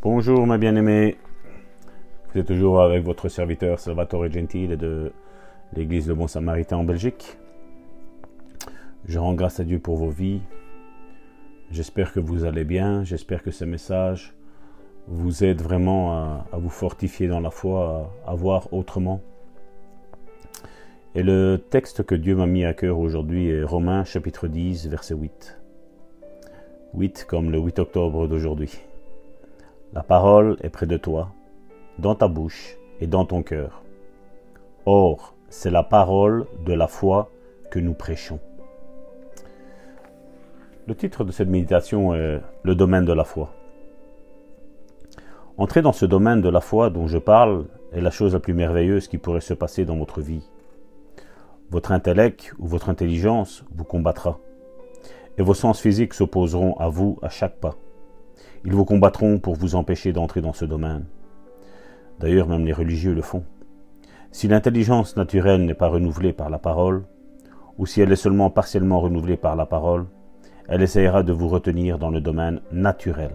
Bonjour ma bien-aimée. Vous êtes toujours avec votre serviteur Salvatore Gentile de l'Église de Bon Samaritain en Belgique. Je rends grâce à Dieu pour vos vies. J'espère que vous allez bien. J'espère que ce message vous aide vraiment à, vous fortifier dans la foi, à, à voir autrement. Et le texte que Dieu m'a mis à cœur aujourd'hui est Romains chapitre 10, verset 8. 8 comme le 8 octobre d'aujourd'hui. La parole est près de toi, dans ta bouche et dans ton cœur. Or, c'est la parole de la foi que nous prêchons. Le titre de cette méditation est Le domaine de la foi. Entrer dans ce domaine de la foi dont je parle est la chose la plus merveilleuse qui pourrait se passer dans votre vie. Votre intellect ou votre intelligence vous combattra, et vos sens physiques s'opposeront à vous à chaque pas. Ils vous combattront pour vous empêcher d'entrer dans ce domaine. D'ailleurs, même les religieux le font. Si l'intelligence naturelle n'est pas renouvelée par la parole, ou si elle est seulement partiellement renouvelée par la parole, elle essayera de vous retenir dans le domaine naturel.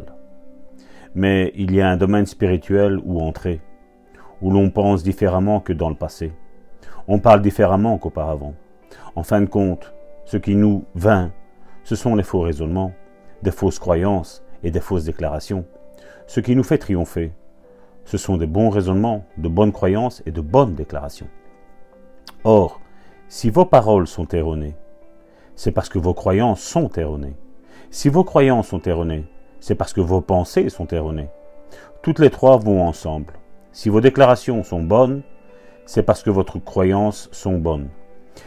Mais il y a un domaine spirituel où entrer, où l'on pense différemment que dans le passé. On parle différemment qu'auparavant. En fin de compte, ce qui nous vint, ce sont les faux raisonnements, des fausses croyances et des fausses déclarations. Ce qui nous fait triompher, ce sont des bons raisonnements, de bonnes croyances et de bonnes déclarations. Or, si vos paroles sont erronées, c'est parce que vos croyances sont erronées. Si vos croyances sont erronées, c'est parce que vos pensées sont erronées. Toutes les trois vont ensemble. Si vos déclarations sont bonnes, c'est parce que vos croyances sont bonnes.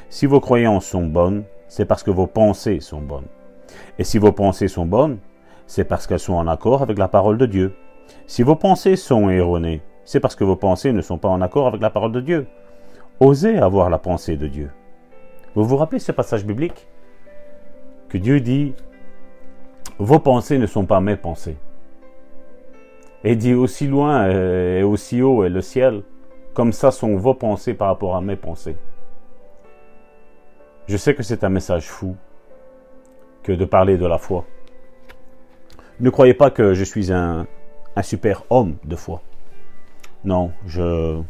Si vos croyances sont bonnes, c'est parce que vos pensées sont bonnes. Et si vos pensées sont bonnes, c'est parce qu'elles sont en accord avec la parole de Dieu. Si vos pensées sont erronées, c'est parce que vos pensées ne sont pas en accord avec la parole de Dieu. Osez avoir la pensée de Dieu. Vous vous rappelez ce passage biblique? Que Dieu dit, vos pensées ne sont pas mes pensées. Et dit aussi loin et aussi haut est le ciel, comme ça sont vos pensées par rapport à mes pensées. Je sais que c'est un message fou que de parler de la foi. Ne croyez pas que je suis un, super homme de foi. Non, je,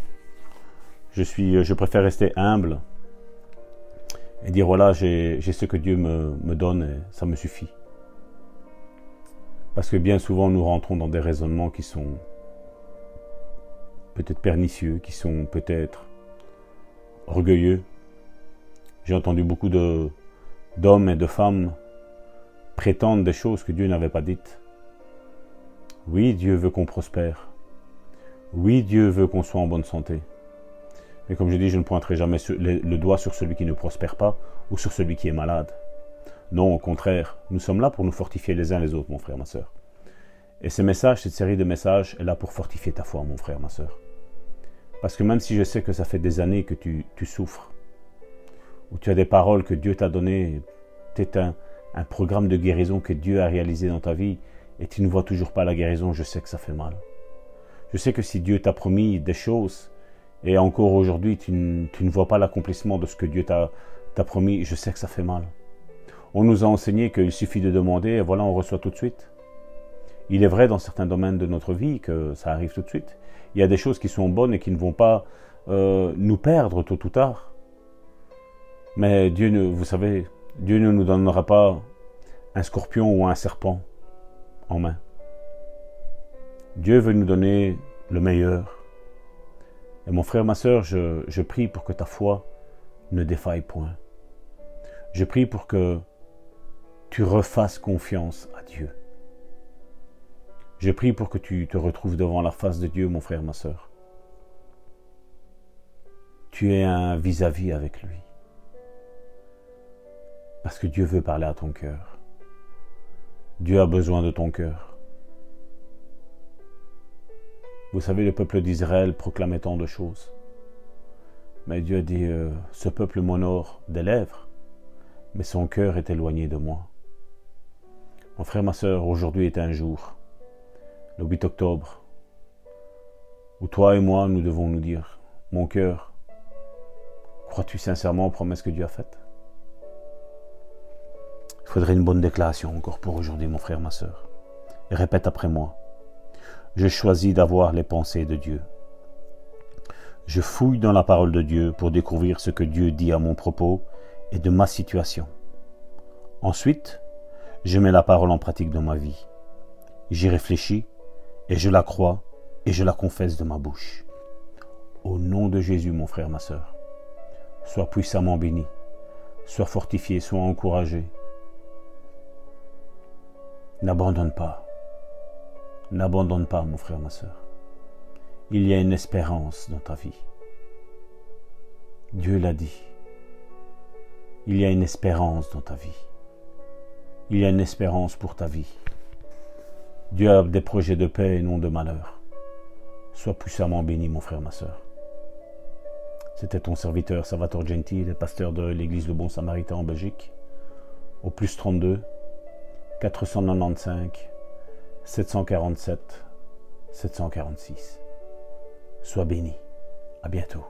je, suis, je préfère rester humble et dire voilà, j'ai ce que Dieu me, me donne et ça me suffit. Parce que bien souvent, nous rentrons dans des raisonnements qui sont peut-être pernicieux, qui sont peut-être orgueilleux. J'ai entendu beaucoup d'hommes et de femmes prétendent des choses que Dieu n'avait pas dites. Oui, Dieu veut qu'on prospère. Oui, Dieu veut qu'on soit en bonne santé. Mais comme je dis, je ne pointerai jamais le doigt sur celui qui ne prospère pas ou sur celui qui est malade. Non, au contraire, nous sommes là pour nous fortifier les uns les autres, mon frère, ma soeur. Et ce message, cette série de messages est là pour fortifier ta foi, mon frère, ma soeur. Parce que même si je sais que ça fait des années que tu, souffres, ou tu as des paroles que Dieu t'a données, tu un, programme de guérison que Dieu a réalisé dans ta vie et tu ne vois toujours pas la guérison, je sais que ça fait mal. Je sais que si Dieu t'a promis des choses et encore aujourd'hui tu, ne vois pas l'accomplissement de ce que Dieu t'a promis, je sais que ça fait mal. On nous a enseigné qu'il suffit de demander et voilà, on reçoit tout de suite. Il est vrai dans certains domaines de notre vie que ça arrive tout de suite. Il y a des choses qui sont bonnes et qui ne vont pas euh, nous perdre tôt ou tard. Mais Dieu, ne, vous savez, Dieu ne nous donnera pas un scorpion ou un serpent en main. Dieu veut nous donner le meilleur. Et mon frère, ma soeur, je, prie pour que ta foi ne défaille point. Je prie pour que tu refasses confiance à Dieu. Je prie pour que tu te retrouves devant la face de Dieu, mon frère, ma soeur. Tu es un vis-à-vis -vis avec lui. Parce que Dieu veut parler à ton cœur. Dieu a besoin de ton cœur. Vous savez, le peuple d'Israël proclamait tant de choses. Mais Dieu dit, euh, ce peuple m'honore des lèvres, mais son cœur est éloigné de moi. Mon frère, ma soeur, aujourd'hui est un jour, le 8 octobre, où toi et moi, nous devons nous dire, mon cœur, crois-tu sincèrement aux promesses que Dieu a faites? Faudrait une bonne déclaration encore pour aujourd'hui, mon frère, ma soeur. Répète après moi. je choisis d'avoir les pensées de Dieu. Je fouille dans la parole de Dieu pour découvrir ce que Dieu dit à mon propos et de ma situation. Ensuite, je mets la parole en pratique dans ma vie. J'y réfléchis et je la crois et je la confesse de ma bouche. Au nom de Jésus, mon frère, ma sœur, sois puissamment béni, sois fortifié, sois encouragé. N'abandonne pas. N'abandonne pas, mon frère, ma sœur. Il y a une espérance dans ta vie. Dieu l'a dit. Il y a une espérance dans ta vie. Il y a une espérance pour ta vie. Dieu a des projets de paix et non de malheur. Sois puissamment béni, mon frère, ma sœur. C'était ton serviteur Salvatore Gentile, pasteur de l'église Le Bon Samaritain en Belgique, au plus 32 495 747 746. Sois béni. À bientôt.